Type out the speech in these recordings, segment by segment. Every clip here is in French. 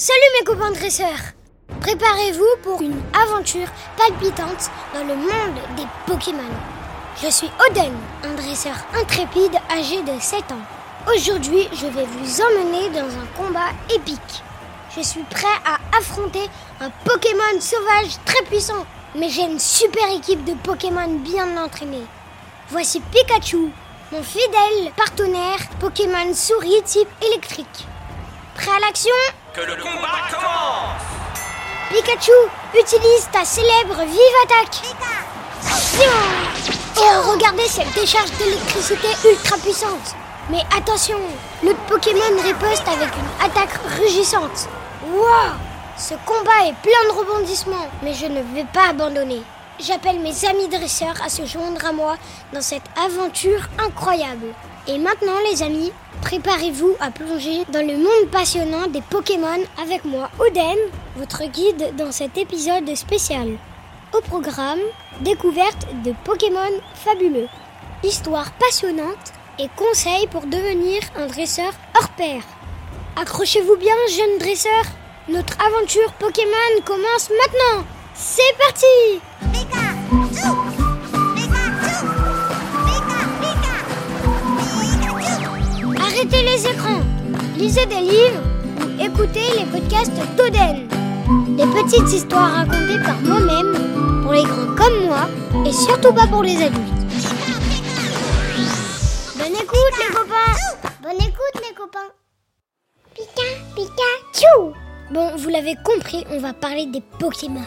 Salut mes copains dresseurs Préparez-vous pour une aventure palpitante dans le monde des Pokémon. Je suis Oden, un dresseur intrépide âgé de 7 ans. Aujourd'hui, je vais vous emmener dans un combat épique. Je suis prêt à affronter un Pokémon sauvage très puissant, mais j'ai une super équipe de Pokémon bien entraînés. Voici Pikachu, mon fidèle partenaire Pokémon souris type électrique. Prêt à l'action? Le combat commence Pikachu, utilise ta célèbre vive attaque. Oh, regardez cette décharge d'électricité ultra puissante. Mais attention, l'autre Pokémon riposte avec une attaque rugissante. Waouh Ce combat est plein de rebondissements, mais je ne vais pas abandonner. J'appelle mes amis dresseurs à se joindre à moi dans cette aventure incroyable. Et maintenant les amis, préparez-vous à plonger dans le monde passionnant des Pokémon avec moi, Oden, votre guide dans cet épisode spécial. Au programme, découverte de Pokémon fabuleux, histoire passionnante et conseils pour devenir un dresseur hors pair. Accrochez-vous bien, jeunes dresseurs, notre aventure Pokémon commence maintenant. C'est parti Arrêtez les écrans, lisez des livres ou écoutez les podcasts d'Oden. Des petites histoires racontées par moi-même, pour les grands comme moi, et surtout pas pour les adultes. Bonne écoute les copains Bonne écoute les copains Pika, Pikachu Bon, vous l'avez compris, on va parler des Pokémon.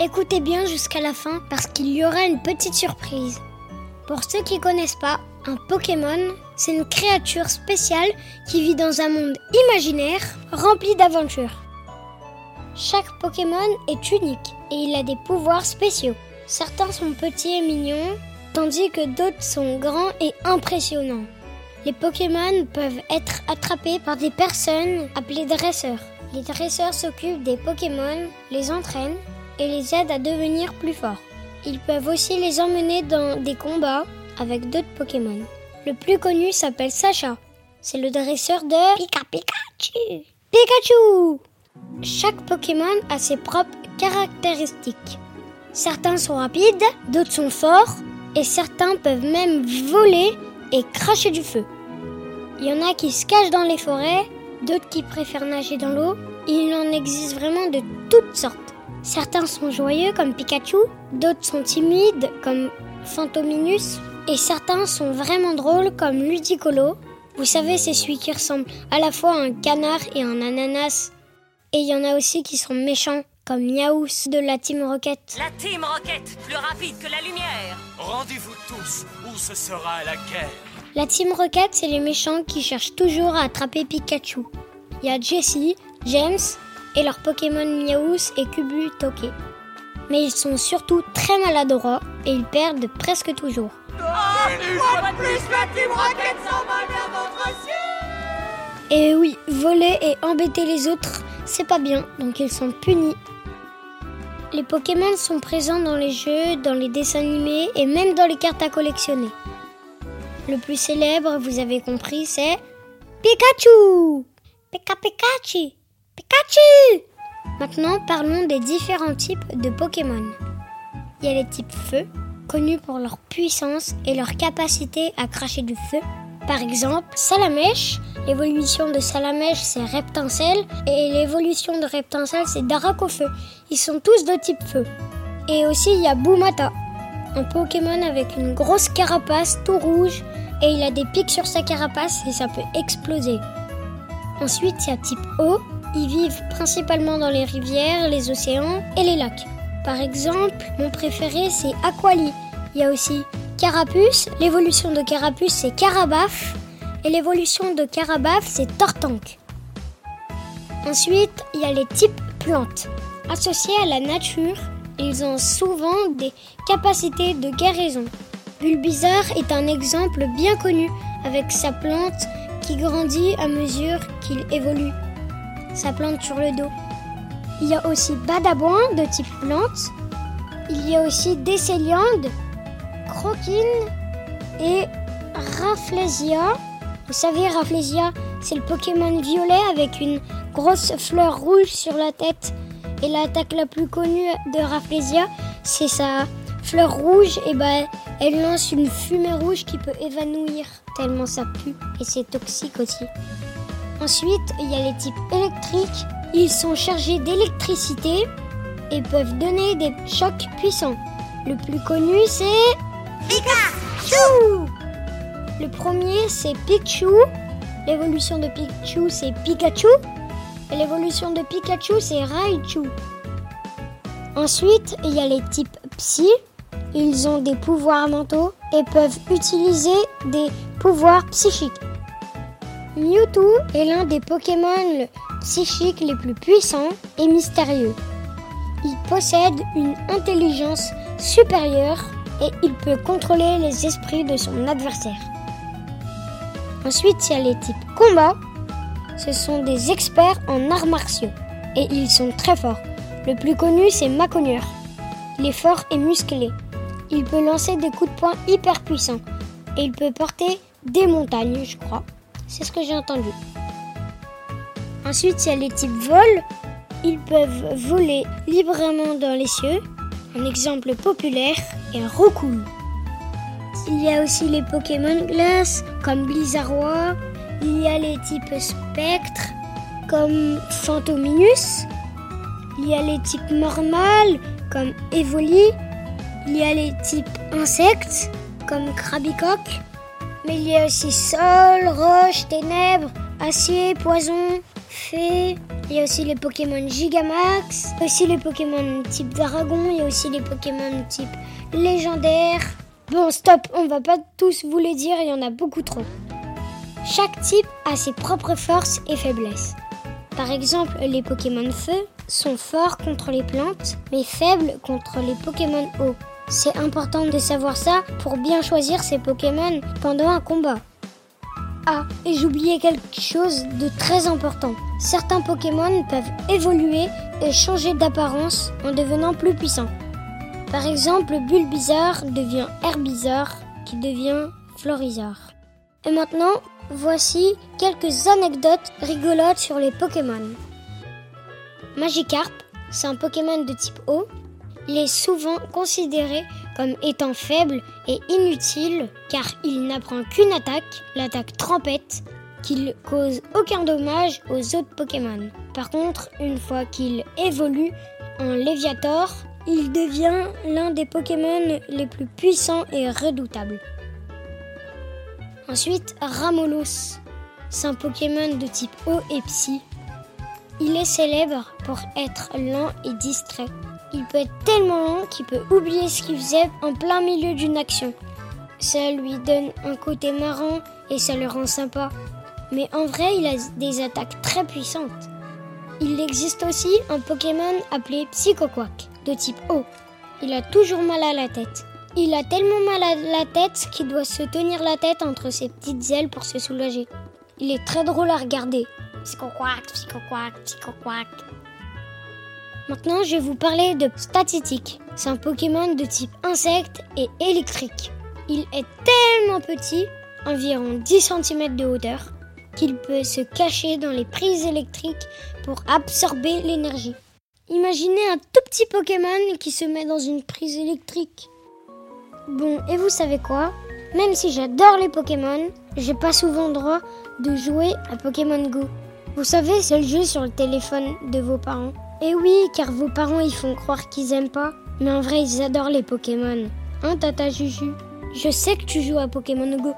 Écoutez bien jusqu'à la fin parce qu'il y aura une petite surprise. Pour ceux qui connaissent pas, un Pokémon, c'est une créature spéciale qui vit dans un monde imaginaire rempli d'aventures. Chaque Pokémon est unique et il a des pouvoirs spéciaux. Certains sont petits et mignons, tandis que d'autres sont grands et impressionnants. Les Pokémon peuvent être attrapés par des personnes appelées dresseurs. Les dresseurs s'occupent des Pokémon, les entraînent et les aident à devenir plus forts. Ils peuvent aussi les emmener dans des combats avec d'autres Pokémon. Le plus connu s'appelle Sacha. C'est le dresseur de Pika Pikachu. Pikachu Chaque Pokémon a ses propres caractéristiques. Certains sont rapides, d'autres sont forts, et certains peuvent même voler et cracher du feu. Il y en a qui se cachent dans les forêts, d'autres qui préfèrent nager dans l'eau. Il en existe vraiment de toutes sortes. Certains sont joyeux comme Pikachu, d'autres sont timides comme Phantominus, et certains sont vraiment drôles comme Ludicolo. Vous savez, c'est celui qui ressemble à la fois à un canard et un ananas. Et il y en a aussi qui sont méchants comme Miaous de la Team Rocket. La Team Rocket, plus rapide que la lumière Rendez-vous tous, ou ce sera la guerre. La Team Rocket, c'est les méchants qui cherchent toujours à attraper Pikachu. Il y a Jessie, James et leurs Pokémon Miaous et Kubutoke. Mais ils sont surtout très maladroits et ils perdent presque toujours. Et oui, voler et embêter les autres, c'est pas bien, donc ils sont punis. Les Pokémon sont présents dans les jeux, dans les dessins animés et même dans les cartes à collectionner. Le plus célèbre, vous avez compris, c'est Pikachu Pika Pikachu Pikachu Maintenant, parlons des différents types de Pokémon. Il y a les types feu, connus pour leur puissance et leur capacité à cracher du feu. Par exemple, Salamèche, l'évolution de Salamèche c'est Reptincelle et l'évolution de Reptincelle c'est Daracofeu. Ils sont tous de type feu. Et aussi il y a Boumata, un Pokémon avec une grosse carapace tout rouge et il a des pics sur sa carapace et ça peut exploser. Ensuite il y a type eau, ils vivent principalement dans les rivières, les océans et les lacs. Par exemple, mon préféré c'est Aquali. Il y a aussi Carapuce. L'évolution de Carapuce c'est Carabaf. Et l'évolution de Carabaf c'est Tortank. Ensuite, il y a les types plantes. Associés à la nature, ils ont souvent des capacités de guérison. Bulbizarre est un exemple bien connu avec sa plante qui grandit à mesure qu'il évolue. Sa plante sur le dos. Il y a aussi Badabouin de type plante. Il y a aussi Décéliande, Croquine et Rafflesia. Vous savez, Rafflesia, c'est le Pokémon violet avec une grosse fleur rouge sur la tête. Et l'attaque la plus connue de Rafflesia, c'est sa fleur rouge. Et ben, elle lance une fumée rouge qui peut évanouir tellement ça pue. Et c'est toxique aussi. Ensuite, il y a les types électriques. Ils sont chargés d'électricité et peuvent donner des chocs puissants. Le plus connu, c'est Pikachu. Le premier, c'est Pikachu. L'évolution de Pikachu, c'est Pikachu. Et l'évolution de Pikachu, c'est Raichu. Ensuite, il y a les types Psy. Ils ont des pouvoirs mentaux et peuvent utiliser des pouvoirs psychiques. Mewtwo est l'un des Pokémon psychiques les plus puissants et mystérieux. Il possède une intelligence supérieure et il peut contrôler les esprits de son adversaire. Ensuite, il y a les types combat. Ce sont des experts en arts martiaux et ils sont très forts. Le plus connu, c'est Maconier. Il est fort et musclé. Il peut lancer des coups de poing hyper puissants et il peut porter des montagnes, je crois. C'est ce que j'ai entendu. Ensuite, il y a les types vol. Ils peuvent voler librement dans les cieux. Un exemple populaire est Roucoule. Il y a aussi les Pokémon glace comme Blizzardroid. Il y a les types spectre comme Phantominus. Il y a les types normales comme Evoli. Il y a les types insectes comme Krabicoque. Mais il y a aussi sol, roche, ténèbres, acier, poison, fée. Il y a aussi les Pokémon Gigamax, aussi les Pokémon type dragon, il y a aussi les Pokémon type légendaire. Bon, stop, on va pas tous vous les dire, il y en a beaucoup trop. Chaque type a ses propres forces et faiblesses. Par exemple, les Pokémon feu sont forts contre les plantes, mais faibles contre les Pokémon eau. C'est important de savoir ça pour bien choisir ses Pokémon pendant un combat. Ah, et j'oubliais quelque chose de très important. Certains Pokémon peuvent évoluer et changer d'apparence en devenant plus puissants. Par exemple, Bulbizarre devient Herbizarre qui devient Florizarre. Et maintenant, voici quelques anecdotes rigolotes sur les Pokémon. Magikarp, c'est un Pokémon de type eau. Il est souvent considéré comme étant faible et inutile car il n'apprend qu'une attaque, l'attaque trempette, qu'il cause aucun dommage aux autres Pokémon. Par contre, une fois qu'il évolue en Léviator, il devient l'un des Pokémon les plus puissants et redoutables. Ensuite, Ramolos. C'est un Pokémon de type eau et psy. Il est célèbre pour être lent et distrait. Il peut être tellement lent qu'il peut oublier ce qu'il faisait en plein milieu d'une action. Ça lui donne un côté marrant et ça le rend sympa. Mais en vrai, il a des attaques très puissantes. Il existe aussi un Pokémon appelé Psychoquack, de type eau. Il a toujours mal à la tête. Il a tellement mal à la tête qu'il doit se tenir la tête entre ses petites ailes pour se soulager. Il est très drôle à regarder. Psychoquack, Psychoquack, Psychoquack. Maintenant, je vais vous parler de Statistique. C'est un Pokémon de type insecte et électrique. Il est tellement petit, environ 10 cm de hauteur, qu'il peut se cacher dans les prises électriques pour absorber l'énergie. Imaginez un tout petit Pokémon qui se met dans une prise électrique. Bon, et vous savez quoi? Même si j'adore les Pokémon, j'ai pas souvent droit de jouer à Pokémon Go. Vous savez, c'est le jeu sur le téléphone de vos parents. Et oui, car vos parents ils font croire qu'ils aiment pas, mais en vrai ils adorent les Pokémon. Hein, Tata Juju? Je sais que tu joues à Pokémon Go.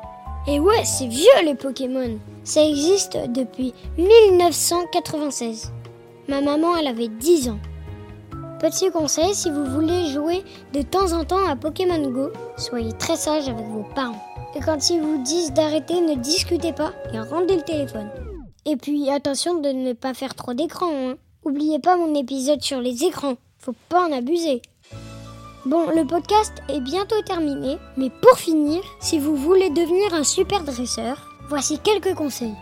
Et ouais, c'est vieux les Pokémon. Ça existe depuis 1996. Ma maman, elle avait 10 ans. Petit conseil, si vous voulez jouer de temps en temps à Pokémon Go, soyez très sage avec vos parents. Et quand ils vous disent d'arrêter, ne discutez pas et rendez le téléphone. Et puis attention de ne pas faire trop d'écran. Hein. Oubliez pas mon épisode sur les écrans. Faut pas en abuser. Bon, le podcast est bientôt terminé, mais pour finir, si vous voulez devenir un super dresseur, voici quelques conseils.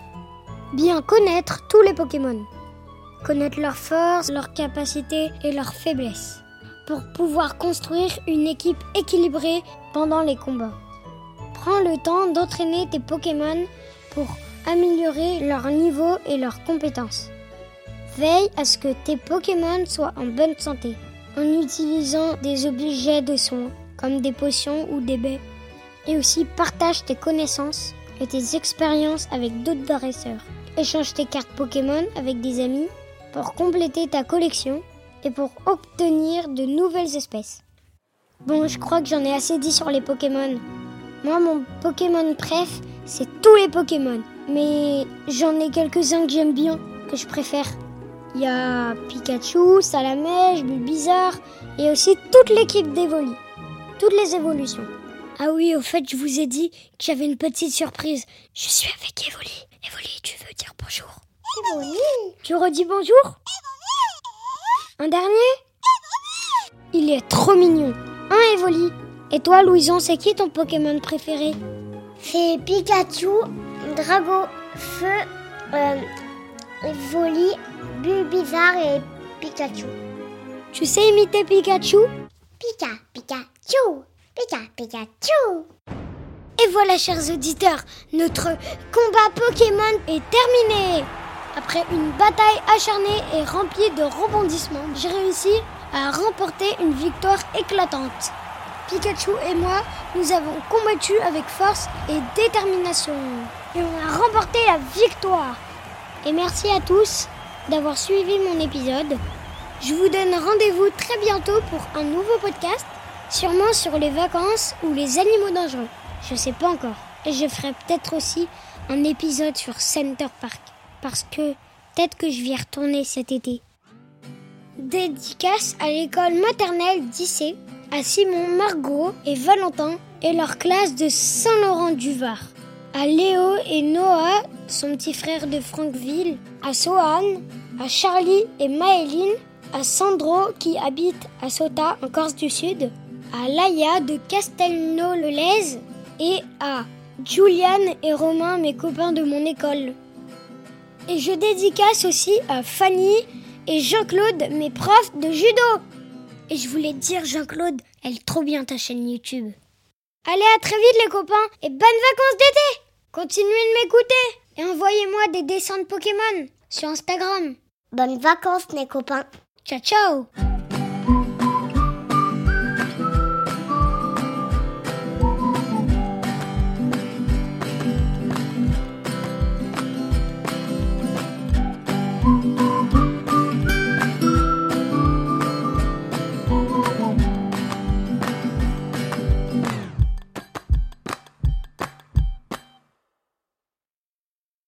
Bien connaître tous les Pokémon. Connaître leurs forces, leurs capacités et leurs faiblesses. Pour pouvoir construire une équipe équilibrée pendant les combats. Prends le temps d'entraîner tes Pokémon pour améliorer leur niveau et leurs compétences. Veille à ce que tes Pokémon soient en bonne santé en utilisant des objets de soins comme des potions ou des baies. Et aussi partage tes connaissances et tes expériences avec d'autres dresseurs. Échange tes cartes Pokémon avec des amis pour compléter ta collection et pour obtenir de nouvelles espèces. Bon, je crois que j'en ai assez dit sur les Pokémon. Moi, mon Pokémon préf, c'est tous les Pokémon. Mais j'en ai quelques-uns que j'aime bien, que je préfère. Il y a Pikachu, Salamèche, Bulbizarre et aussi toute l'équipe d'Evoli. Toutes les évolutions. Ah oui, au fait, je vous ai dit que j'avais une petite surprise. Je suis avec Evoli. Evoli, tu veux dire bonjour? Evoli Tu redis bonjour? Un dernier? Il est trop mignon. Un Evoli. Et toi, Louison, c'est qui ton Pokémon préféré? C'est Pikachu, Drago, Feu, euh, Evoli, Bulbizarre et Pikachu. Tu sais imiter Pikachu? Pika, Pikachu, Pika, Pikachu. Et voilà, chers auditeurs, notre combat Pokémon est terminé. Après une bataille acharnée et remplie de rebondissements, j'ai réussi à remporter une victoire éclatante. Pikachu et moi, nous avons combattu avec force et détermination. Et on a remporté la victoire. Et merci à tous d'avoir suivi mon épisode. Je vous donne rendez-vous très bientôt pour un nouveau podcast, sûrement sur les vacances ou les animaux dangereux. Je sais pas encore. Et je ferai peut-être aussi un épisode sur Center Park. Parce que peut-être que je vais retourner cet été. Dédicace à l'école maternelle d'Issé, à Simon, Margot et Valentin et leur classe de Saint-Laurent-du-Var. À Léo et Noah, son petit frère de Frankville, à Sohan, à Charlie et Maëline, à Sandro qui habite à Sota en Corse du Sud, à Laïa de Castelnau-le-Lez et à Julian et Romain, mes copains de mon école. Et je dédicace aussi à Fanny et Jean-Claude, mes profs de judo. Et je voulais dire, Jean-Claude, elle est trop bien ta chaîne YouTube. Allez, à très vite les copains et bonnes vacances d'été Continuez de m'écouter et envoyez-moi des dessins de Pokémon sur Instagram. Bonnes vacances, les copains. Ciao ciao